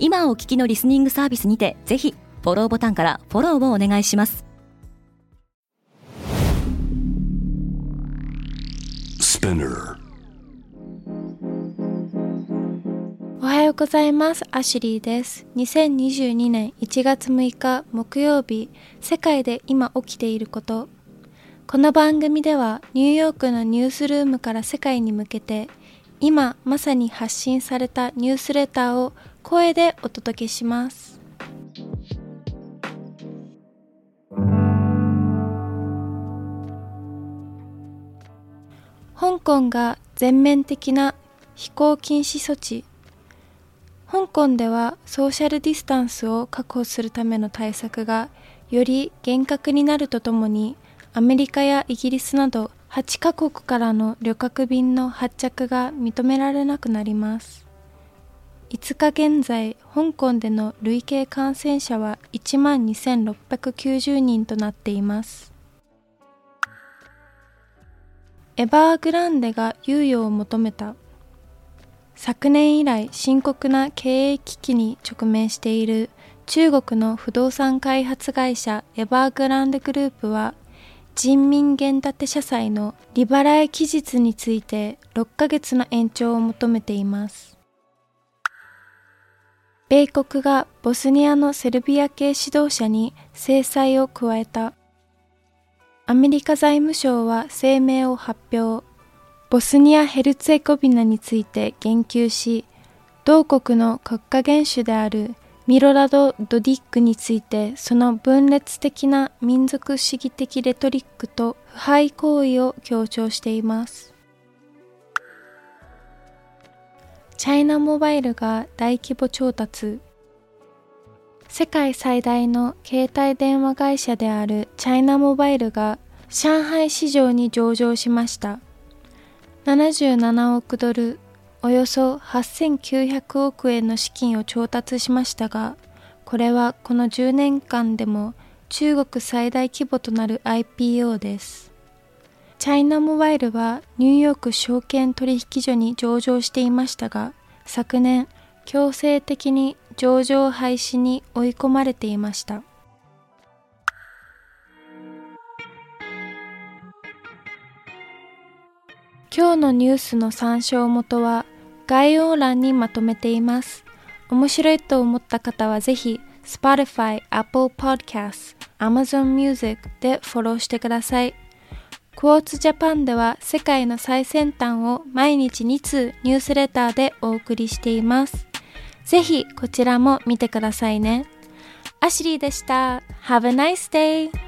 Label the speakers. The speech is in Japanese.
Speaker 1: 今お聞きのリスニングサービスにてぜひフォローボタンからフォローをお願いします
Speaker 2: おはようございます。アシュリーです。2022年1月6日木曜日、世界で今起きていること。この番組ではニューヨークのニュースルームから世界に向けて、今まさに発信されたニュースレターを声でお届けします。香港が全面的な飛行禁止措置香港ではソーシャルディスタンスを確保するための対策がより厳格になるとともにアメリカやイギリスなど8カ国からの旅客便の発着が認められなくなります5日現在香港での累計感染者は1万2690人となっています。エバーグランデが猶予を求めた。昨年以来深刻な経営危機に直面している中国の不動産開発会社エバーグランデグループは人民元建て社債の利払い期日について6ヶ月の延長を求めています。米国がボスニアのセルビア系指導者に制裁を加えたアメリカ財務省は声明を発表。ボスニア・ヘルツェゴビナについて言及し、同国の国家元首であるミロラド・ドディックについてその分裂的な民族主義的レトリックと腐敗行為を強調しています。チャイナモバイルが大規模調達世界最大の携帯電話会社であるチャイナモバイルが上海市場に上場しました。77億ドル、およそ8900億円の資金を調達しましたが、これはこの10年間でも中国最大規模となる IPO です。チャイナモバイルはニューヨーク証券取引所に上場していましたが、昨年強制的に上場廃止に追い込まれていました。今日のニュースの参照元は概要欄にまとめています。面白いと思った方はぜひ Spotify、Apple Podcasts、Amazon Music でフォローしてください。クォーツジャパンでは世界の最先端を毎日2通ニュースレターでお送りしています。ぜひこちらも見てくださいね。アシリーでした。Have a nice day!